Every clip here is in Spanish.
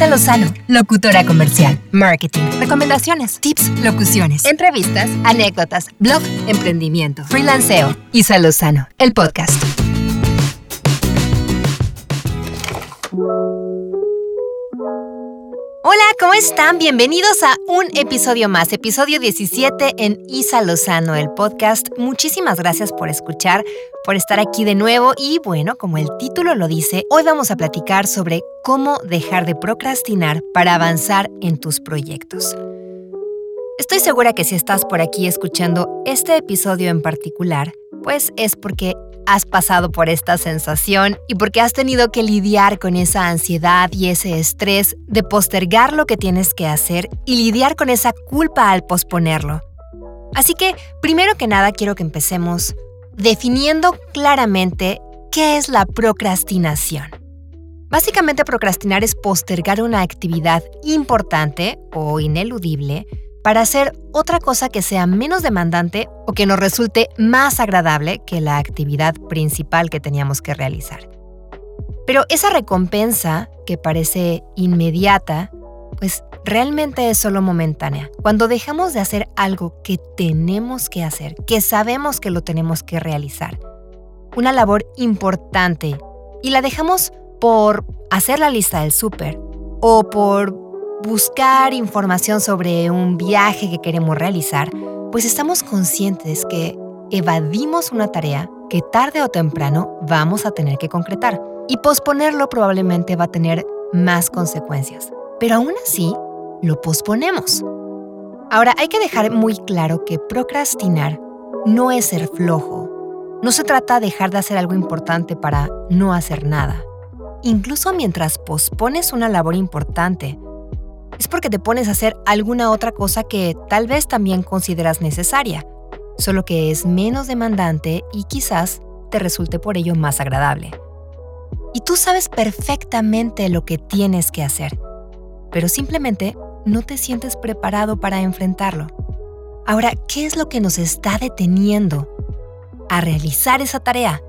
Isa Lozano, locutora comercial, marketing, recomendaciones, tips, locuciones, entrevistas, anécdotas, blog, emprendimiento, freelanceo. Isa Lozano, el podcast. Hola, ¿cómo están? Bienvenidos a un episodio más, episodio 17 en Isa Lozano, el podcast. Muchísimas gracias por escuchar, por estar aquí de nuevo y bueno, como el título lo dice, hoy vamos a platicar sobre cómo dejar de procrastinar para avanzar en tus proyectos. Estoy segura que si estás por aquí escuchando este episodio en particular, pues es porque has pasado por esta sensación y porque has tenido que lidiar con esa ansiedad y ese estrés de postergar lo que tienes que hacer y lidiar con esa culpa al posponerlo. Así que, primero que nada, quiero que empecemos definiendo claramente qué es la procrastinación. Básicamente, procrastinar es postergar una actividad importante o ineludible para hacer otra cosa que sea menos demandante o que nos resulte más agradable que la actividad principal que teníamos que realizar. Pero esa recompensa, que parece inmediata, pues realmente es solo momentánea. Cuando dejamos de hacer algo que tenemos que hacer, que sabemos que lo tenemos que realizar, una labor importante, y la dejamos por hacer la lista del súper o por buscar información sobre un viaje que queremos realizar, pues estamos conscientes que evadimos una tarea que tarde o temprano vamos a tener que concretar. Y posponerlo probablemente va a tener más consecuencias. Pero aún así, lo posponemos. Ahora, hay que dejar muy claro que procrastinar no es ser flojo. No se trata de dejar de hacer algo importante para no hacer nada. Incluso mientras pospones una labor importante, es porque te pones a hacer alguna otra cosa que tal vez también consideras necesaria, solo que es menos demandante y quizás te resulte por ello más agradable. Y tú sabes perfectamente lo que tienes que hacer, pero simplemente no te sientes preparado para enfrentarlo. Ahora, ¿qué es lo que nos está deteniendo a realizar esa tarea?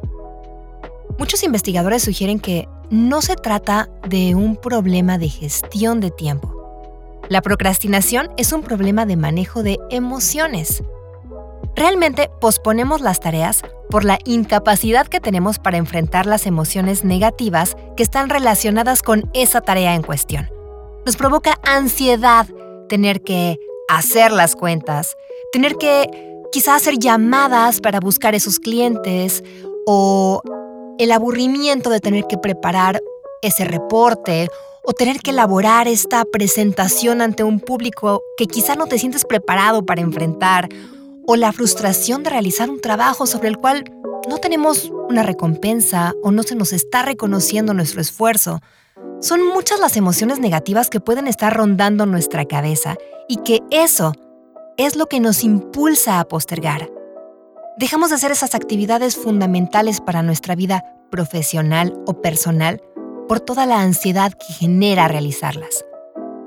Muchos investigadores sugieren que no se trata de un problema de gestión de tiempo, la procrastinación es un problema de manejo de emociones. Realmente posponemos las tareas por la incapacidad que tenemos para enfrentar las emociones negativas que están relacionadas con esa tarea en cuestión. Nos provoca ansiedad tener que hacer las cuentas, tener que quizá hacer llamadas para buscar esos clientes o el aburrimiento de tener que preparar ese reporte o tener que elaborar esta presentación ante un público que quizá no te sientes preparado para enfrentar, o la frustración de realizar un trabajo sobre el cual no tenemos una recompensa o no se nos está reconociendo nuestro esfuerzo. Son muchas las emociones negativas que pueden estar rondando nuestra cabeza y que eso es lo que nos impulsa a postergar. Dejamos de hacer esas actividades fundamentales para nuestra vida profesional o personal por toda la ansiedad que genera realizarlas.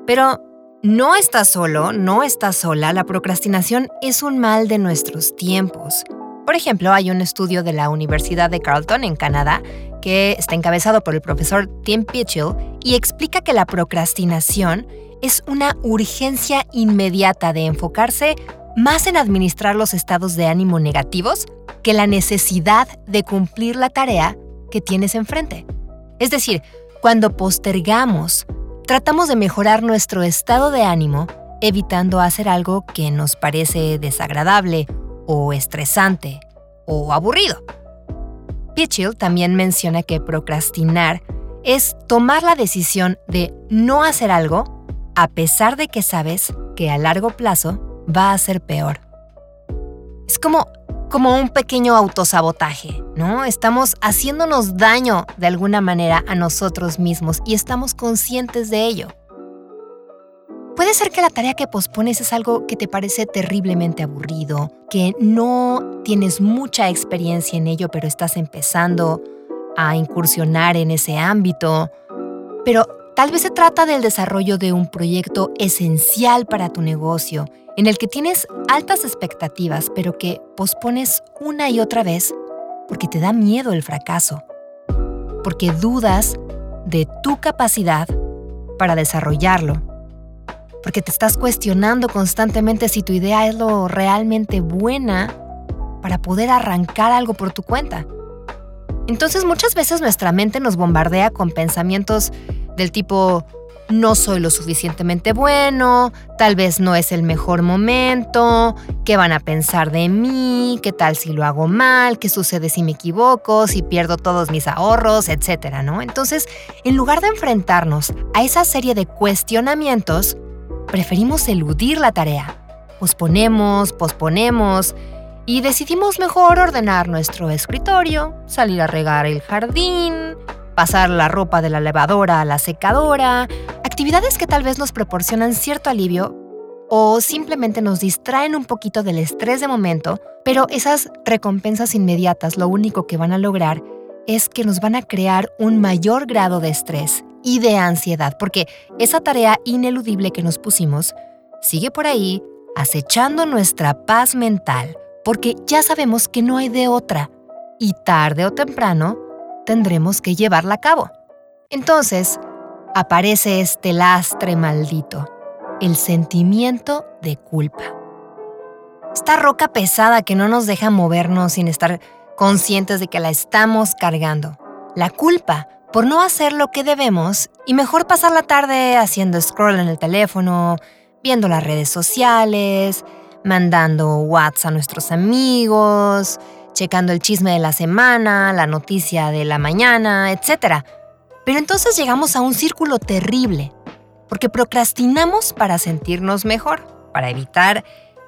Pero no estás solo, no estás sola, la procrastinación es un mal de nuestros tiempos. Por ejemplo, hay un estudio de la Universidad de Carleton en Canadá que está encabezado por el profesor Tim Pitchell y explica que la procrastinación es una urgencia inmediata de enfocarse más en administrar los estados de ánimo negativos que la necesidad de cumplir la tarea que tienes enfrente. Es decir, cuando postergamos, tratamos de mejorar nuestro estado de ánimo evitando hacer algo que nos parece desagradable o estresante o aburrido. Pitchell también menciona que procrastinar es tomar la decisión de no hacer algo a pesar de que sabes que a largo plazo va a ser peor. Es como como un pequeño autosabotaje, ¿no? Estamos haciéndonos daño de alguna manera a nosotros mismos y estamos conscientes de ello. Puede ser que la tarea que pospones es algo que te parece terriblemente aburrido, que no tienes mucha experiencia en ello, pero estás empezando a incursionar en ese ámbito. Pero tal vez se trata del desarrollo de un proyecto esencial para tu negocio en el que tienes altas expectativas, pero que pospones una y otra vez porque te da miedo el fracaso, porque dudas de tu capacidad para desarrollarlo. Porque te estás cuestionando constantemente si tu idea es lo realmente buena para poder arrancar algo por tu cuenta. Entonces muchas veces nuestra mente nos bombardea con pensamientos del tipo, no soy lo suficientemente bueno, tal vez no es el mejor momento, qué van a pensar de mí, qué tal si lo hago mal, qué sucede si me equivoco, si pierdo todos mis ahorros, etcétera, ¿no? Entonces, en lugar de enfrentarnos a esa serie de cuestionamientos, preferimos eludir la tarea. Posponemos, posponemos y decidimos mejor ordenar nuestro escritorio, salir a regar el jardín, pasar la ropa de la lavadora a la secadora, actividades que tal vez nos proporcionan cierto alivio o simplemente nos distraen un poquito del estrés de momento, pero esas recompensas inmediatas lo único que van a lograr es que nos van a crear un mayor grado de estrés y de ansiedad, porque esa tarea ineludible que nos pusimos sigue por ahí acechando nuestra paz mental, porque ya sabemos que no hay de otra, y tarde o temprano tendremos que llevarla a cabo. Entonces, aparece este lastre maldito, el sentimiento de culpa. Esta roca pesada que no nos deja movernos sin estar conscientes de que la estamos cargando. La culpa por no hacer lo que debemos y mejor pasar la tarde haciendo scroll en el teléfono, viendo las redes sociales, mandando WhatsApp a nuestros amigos, checando el chisme de la semana, la noticia de la mañana, etc. Pero entonces llegamos a un círculo terrible, porque procrastinamos para sentirnos mejor, para evitar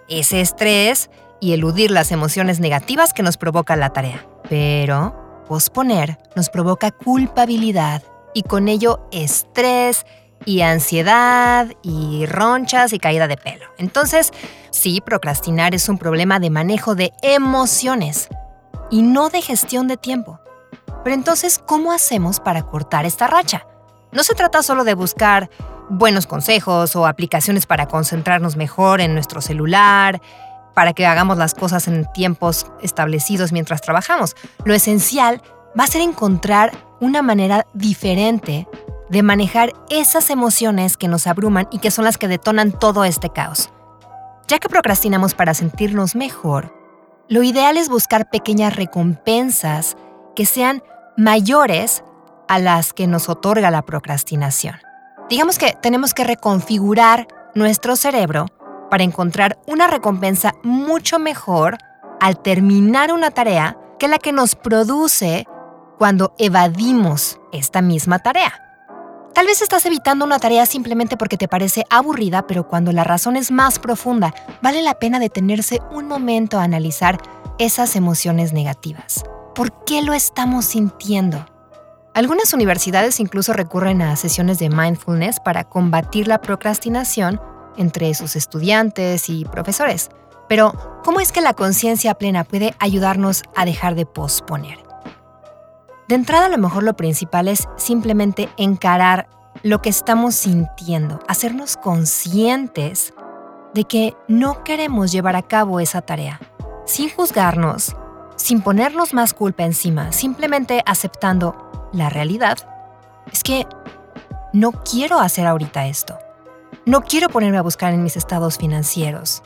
ese estrés y eludir las emociones negativas que nos provoca la tarea. Pero posponer nos provoca culpabilidad y con ello estrés y ansiedad y ronchas y caída de pelo. Entonces, sí, procrastinar es un problema de manejo de emociones y no de gestión de tiempo. Pero entonces, ¿cómo hacemos para cortar esta racha? No se trata solo de buscar buenos consejos o aplicaciones para concentrarnos mejor en nuestro celular, para que hagamos las cosas en tiempos establecidos mientras trabajamos. Lo esencial va a ser encontrar una manera diferente de manejar esas emociones que nos abruman y que son las que detonan todo este caos. Ya que procrastinamos para sentirnos mejor, lo ideal es buscar pequeñas recompensas que sean mayores a las que nos otorga la procrastinación. Digamos que tenemos que reconfigurar nuestro cerebro para encontrar una recompensa mucho mejor al terminar una tarea que la que nos produce cuando evadimos esta misma tarea. Tal vez estás evitando una tarea simplemente porque te parece aburrida, pero cuando la razón es más profunda, vale la pena detenerse un momento a analizar esas emociones negativas. ¿Por qué lo estamos sintiendo? Algunas universidades incluso recurren a sesiones de mindfulness para combatir la procrastinación entre sus estudiantes y profesores. Pero, ¿cómo es que la conciencia plena puede ayudarnos a dejar de posponer? De entrada, a lo mejor lo principal es simplemente encarar lo que estamos sintiendo, hacernos conscientes de que no queremos llevar a cabo esa tarea, sin juzgarnos, sin ponernos más culpa encima, simplemente aceptando la realidad. Es que no quiero hacer ahorita esto. No quiero ponerme a buscar en mis estados financieros.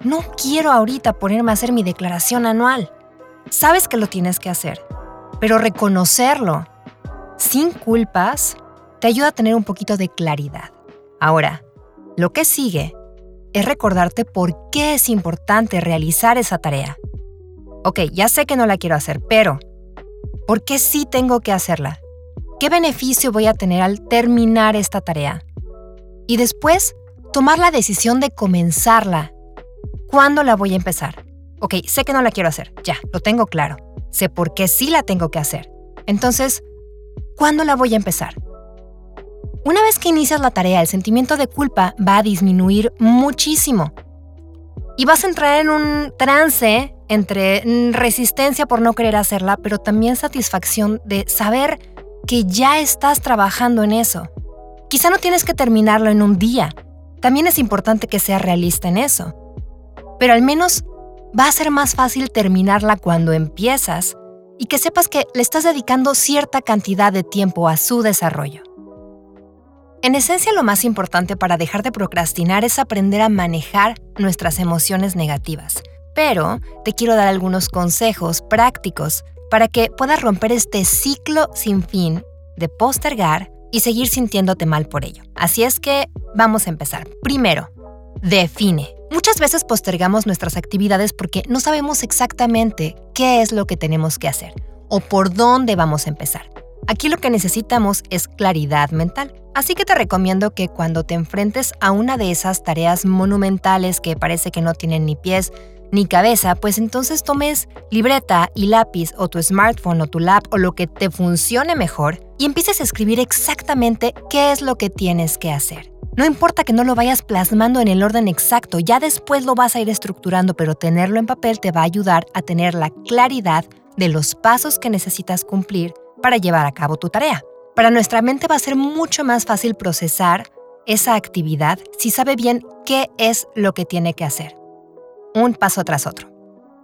No quiero ahorita ponerme a hacer mi declaración anual. Sabes que lo tienes que hacer pero reconocerlo sin culpas te ayuda a tener un poquito de claridad. Ahora, lo que sigue es recordarte por qué es importante realizar esa tarea. Ok, ya sé que no la quiero hacer, pero ¿por qué sí tengo que hacerla? ¿Qué beneficio voy a tener al terminar esta tarea? Y después, tomar la decisión de comenzarla. ¿Cuándo la voy a empezar? Ok, sé que no la quiero hacer, ya, lo tengo claro sé por qué sí la tengo que hacer. Entonces, ¿cuándo la voy a empezar? Una vez que inicias la tarea, el sentimiento de culpa va a disminuir muchísimo. Y vas a entrar en un trance entre resistencia por no querer hacerla, pero también satisfacción de saber que ya estás trabajando en eso. Quizá no tienes que terminarlo en un día. También es importante que seas realista en eso. Pero al menos va a ser más fácil terminarla cuando empiezas y que sepas que le estás dedicando cierta cantidad de tiempo a su desarrollo. En esencia, lo más importante para dejar de procrastinar es aprender a manejar nuestras emociones negativas. Pero te quiero dar algunos consejos prácticos para que puedas romper este ciclo sin fin de postergar y seguir sintiéndote mal por ello. Así es que vamos a empezar. Primero, define. Muchas veces postergamos nuestras actividades porque no sabemos exactamente qué es lo que tenemos que hacer o por dónde vamos a empezar. Aquí lo que necesitamos es claridad mental. Así que te recomiendo que cuando te enfrentes a una de esas tareas monumentales que parece que no tienen ni pies ni cabeza, pues entonces tomes libreta y lápiz o tu smartphone o tu lap o lo que te funcione mejor y empieces a escribir exactamente qué es lo que tienes que hacer. No importa que no lo vayas plasmando en el orden exacto, ya después lo vas a ir estructurando, pero tenerlo en papel te va a ayudar a tener la claridad de los pasos que necesitas cumplir para llevar a cabo tu tarea. Para nuestra mente va a ser mucho más fácil procesar esa actividad si sabe bien qué es lo que tiene que hacer. Un paso tras otro.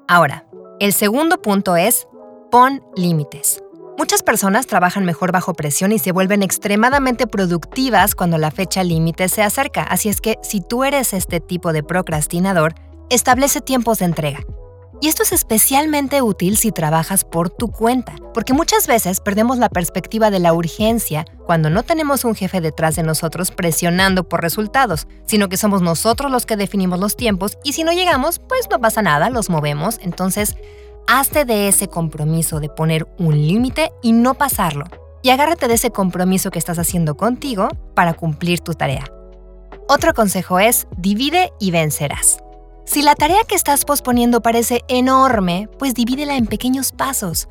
Ahora, el segundo punto es pon límites. Muchas personas trabajan mejor bajo presión y se vuelven extremadamente productivas cuando la fecha límite se acerca, así es que si tú eres este tipo de procrastinador, establece tiempos de entrega. Y esto es especialmente útil si trabajas por tu cuenta, porque muchas veces perdemos la perspectiva de la urgencia cuando no tenemos un jefe detrás de nosotros presionando por resultados, sino que somos nosotros los que definimos los tiempos y si no llegamos, pues no pasa nada, los movemos, entonces Hazte de ese compromiso de poner un límite y no pasarlo. Y agárrate de ese compromiso que estás haciendo contigo para cumplir tu tarea. Otro consejo es divide y vencerás. Si la tarea que estás posponiendo parece enorme, pues divídela en pequeños pasos.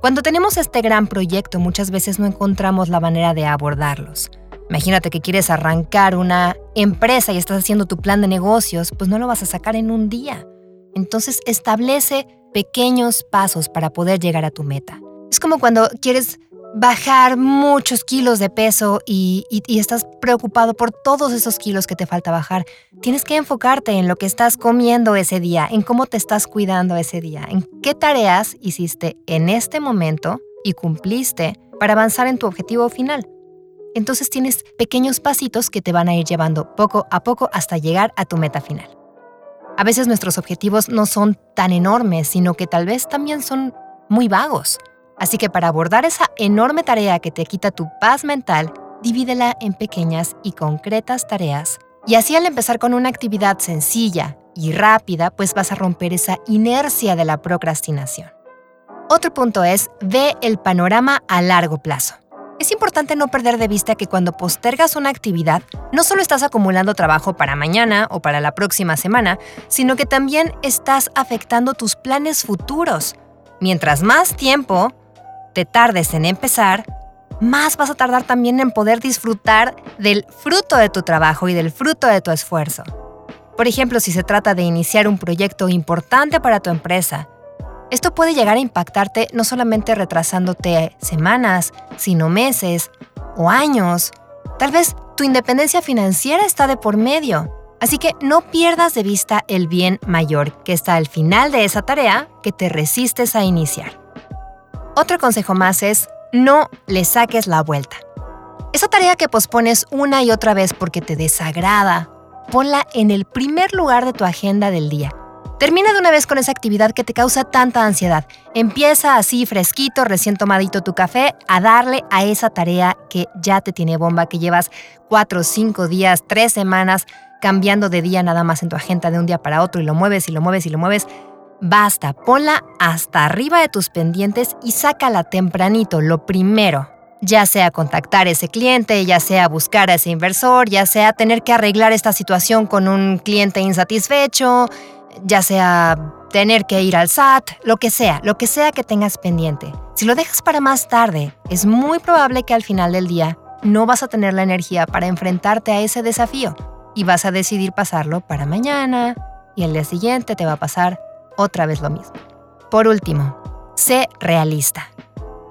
Cuando tenemos este gran proyecto muchas veces no encontramos la manera de abordarlos. Imagínate que quieres arrancar una empresa y estás haciendo tu plan de negocios, pues no lo vas a sacar en un día. Entonces establece pequeños pasos para poder llegar a tu meta. Es como cuando quieres bajar muchos kilos de peso y, estás preocupado por todos esos kilos que te falta bajar. Tienes que enfocarte en lo que estás comiendo ese día, en cómo te estás cuidando ese día, en qué tareas hiciste en este momento y cumpliste para avanzar en tu objetivo final. Entonces tienes pequeños pasitos que te van a ir llevando poco a poco hasta llegar a tu meta final. A veces nuestros objetivos no son tan enormes, sino que tal vez también son muy vagos. Así que para abordar esa enorme tarea que te quita tu paz mental, divídela en pequeñas y concretas tareas. Y así al empezar con una actividad sencilla y rápida, pues vas a romper esa inercia de la procrastinación. Otro punto es, ve el panorama a largo plazo. Es importante no perder de vista que cuando postergas una actividad, no solo estás acumulando trabajo para mañana o para la próxima semana, sino que también estás afectando tus planes futuros. Mientras más tiempo te tardes en empezar, más vas a tardar también en poder disfrutar del fruto de tu trabajo y del fruto de tu esfuerzo. Por ejemplo, si se trata de iniciar un proyecto importante para tu empresa, esto puede llegar a impactarte no solamente retrasándote semanas, sino meses o años. Tal vez tu independencia financiera está de por medio. Así que no pierdas de vista el bien mayor que está al final de esa tarea que te resistes a iniciar. Otro consejo más es no le saques la vuelta. Esa tarea que pospones una y otra vez porque te desagrada, ponla en el primer lugar de tu agenda del día Termina de una vez con esa actividad que te causa tanta ansiedad. Empieza así fresquito, recién tomadito tu café, a darle a esa tarea que ya te tiene bomba, que llevas cuatro, cinco días, tres semanas cambiando de día nada más en tu agenda de un día para otro y lo mueves y lo mueves y lo mueves. Basta, ponla hasta arriba de tus pendientes y sácala tempranito, lo primero. Ya sea contactar a ese cliente, ya sea buscar a ese inversor, ya sea tener que arreglar esta situación con un cliente insatisfecho, ya sea tener que ir al SAT, lo que sea, lo que sea que tengas pendiente. Si lo dejas para más tarde, es muy probable que al final del día no vas a tener la energía para enfrentarte a ese desafío y vas a decidir pasarlo para mañana y el día siguiente te va a pasar otra vez lo mismo. Por último, sé realista.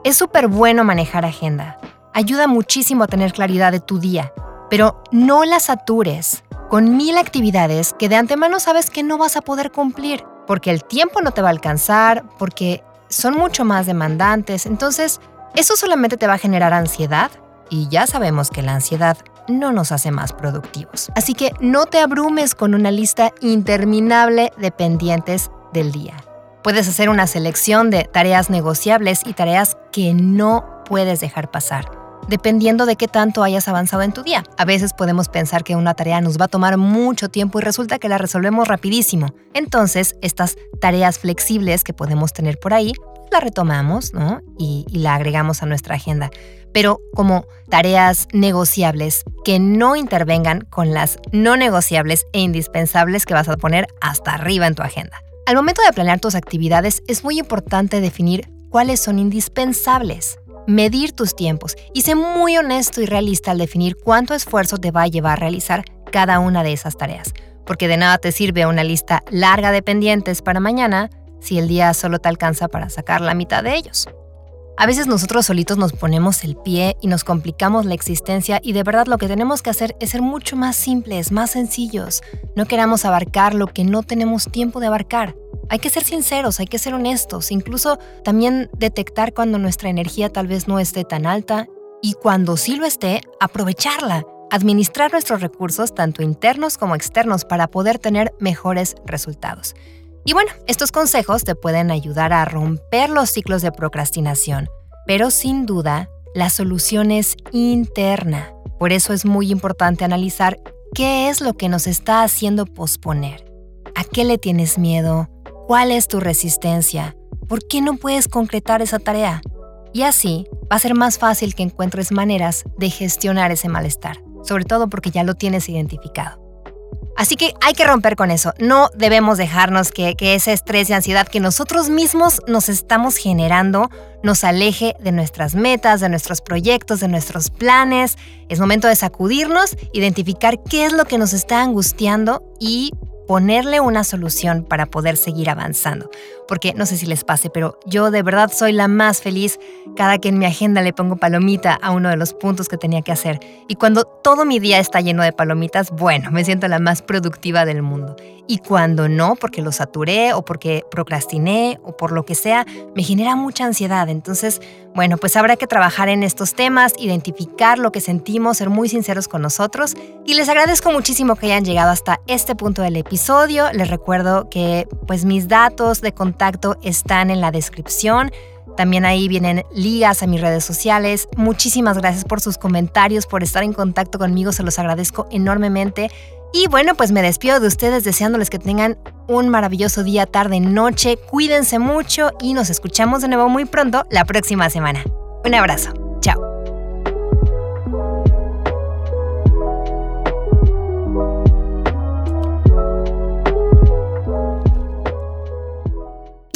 Es súper bueno manejar agenda. Ayuda muchísimo a tener claridad de tu día, pero no la satures con mil actividades que de antemano sabes que no vas a poder cumplir, porque el tiempo no te va a alcanzar, porque son mucho más demandantes. Entonces, eso solamente te va a generar ansiedad y ya sabemos que la ansiedad no nos hace más productivos. Así que no te abrumes con una lista interminable de pendientes del día. Puedes hacer una selección de tareas negociables y tareas que no puedes dejar pasar dependiendo de qué tanto hayas avanzado en tu día. A veces podemos pensar que una tarea nos va a tomar mucho tiempo y resulta que la resolvemos rapidísimo. Entonces, estas tareas flexibles que podemos tener por ahí, la retomamos ¿no? y, y la agregamos a nuestra agenda. Pero como tareas negociables que no intervengan con las no negociables e indispensables que vas a poner hasta arriba en tu agenda. Al momento de planear tus actividades es muy importante definir cuáles son indispensables medir tus tiempos y sé muy honesto y realista al definir cuánto esfuerzo te va a llevar a realizar cada una de esas tareas, porque de nada te sirve una lista larga de pendientes para mañana si el día solo te alcanza para sacar la mitad de ellos. A veces nosotros solitos nos ponemos el pie y nos complicamos la existencia y de verdad lo que tenemos que hacer es ser mucho más simples, más sencillos. No queramos abarcar lo que no tenemos tiempo de abarcar. Hay que ser sinceros, hay que ser honestos, incluso también detectar cuando nuestra energía tal vez no esté tan alta y cuando sí lo esté, aprovecharla, administrar nuestros recursos tanto internos como externos para poder tener mejores resultados. Y bueno, estos consejos te pueden ayudar a romper los ciclos de procrastinación, pero sin duda la solución es interna. Por eso es muy importante analizar qué es lo que nos está haciendo posponer. ¿A qué le tienes miedo? ¿Cuál es tu resistencia? ¿Por qué no puedes concretar esa tarea? Y así va a ser más fácil que encuentres maneras de gestionar ese malestar, sobre todo porque ya lo tienes identificado. Así que hay que romper con eso. No debemos dejarnos que, ese estrés y ansiedad que nosotros mismos nos estamos generando nos aleje de nuestras metas, de nuestros proyectos, de nuestros planes. Es momento de sacudirnos, identificar qué es lo que nos está angustiando y ponerle una solución para poder seguir avanzando. Porque no sé si les pase, pero yo de verdad soy la más feliz cada que en mi agenda le pongo palomita a uno de los puntos que tenía que hacer. Y cuando todo mi día está lleno de palomitas, bueno, me siento la más productiva del mundo. Y cuando no, porque lo saturé o porque procrastiné o por lo que sea, me genera mucha ansiedad. Entonces, bueno, pues habrá que trabajar en estos temas, identificar lo que sentimos, ser muy sinceros con nosotros. Y les agradezco muchísimo que hayan llegado hasta este punto del episodio. Les recuerdo que pues mis datos de contacto están en la descripción. También ahí vienen ligas a mis redes sociales. Muchísimas gracias por sus comentarios, por estar en contacto conmigo. Se los agradezco enormemente. Y bueno, pues me despido de ustedes deseándoles que tengan un maravilloso día, tarde, noche. Cuídense mucho y nos escuchamos de nuevo muy pronto la próxima semana. Un abrazo.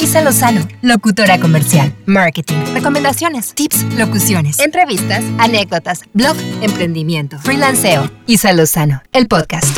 Isa Lozano, locutora comercial, marketing, recomendaciones, tips, locuciones, entrevistas, anécdotas, blog, emprendimiento, freelanceo. Isa Lozano, el podcast.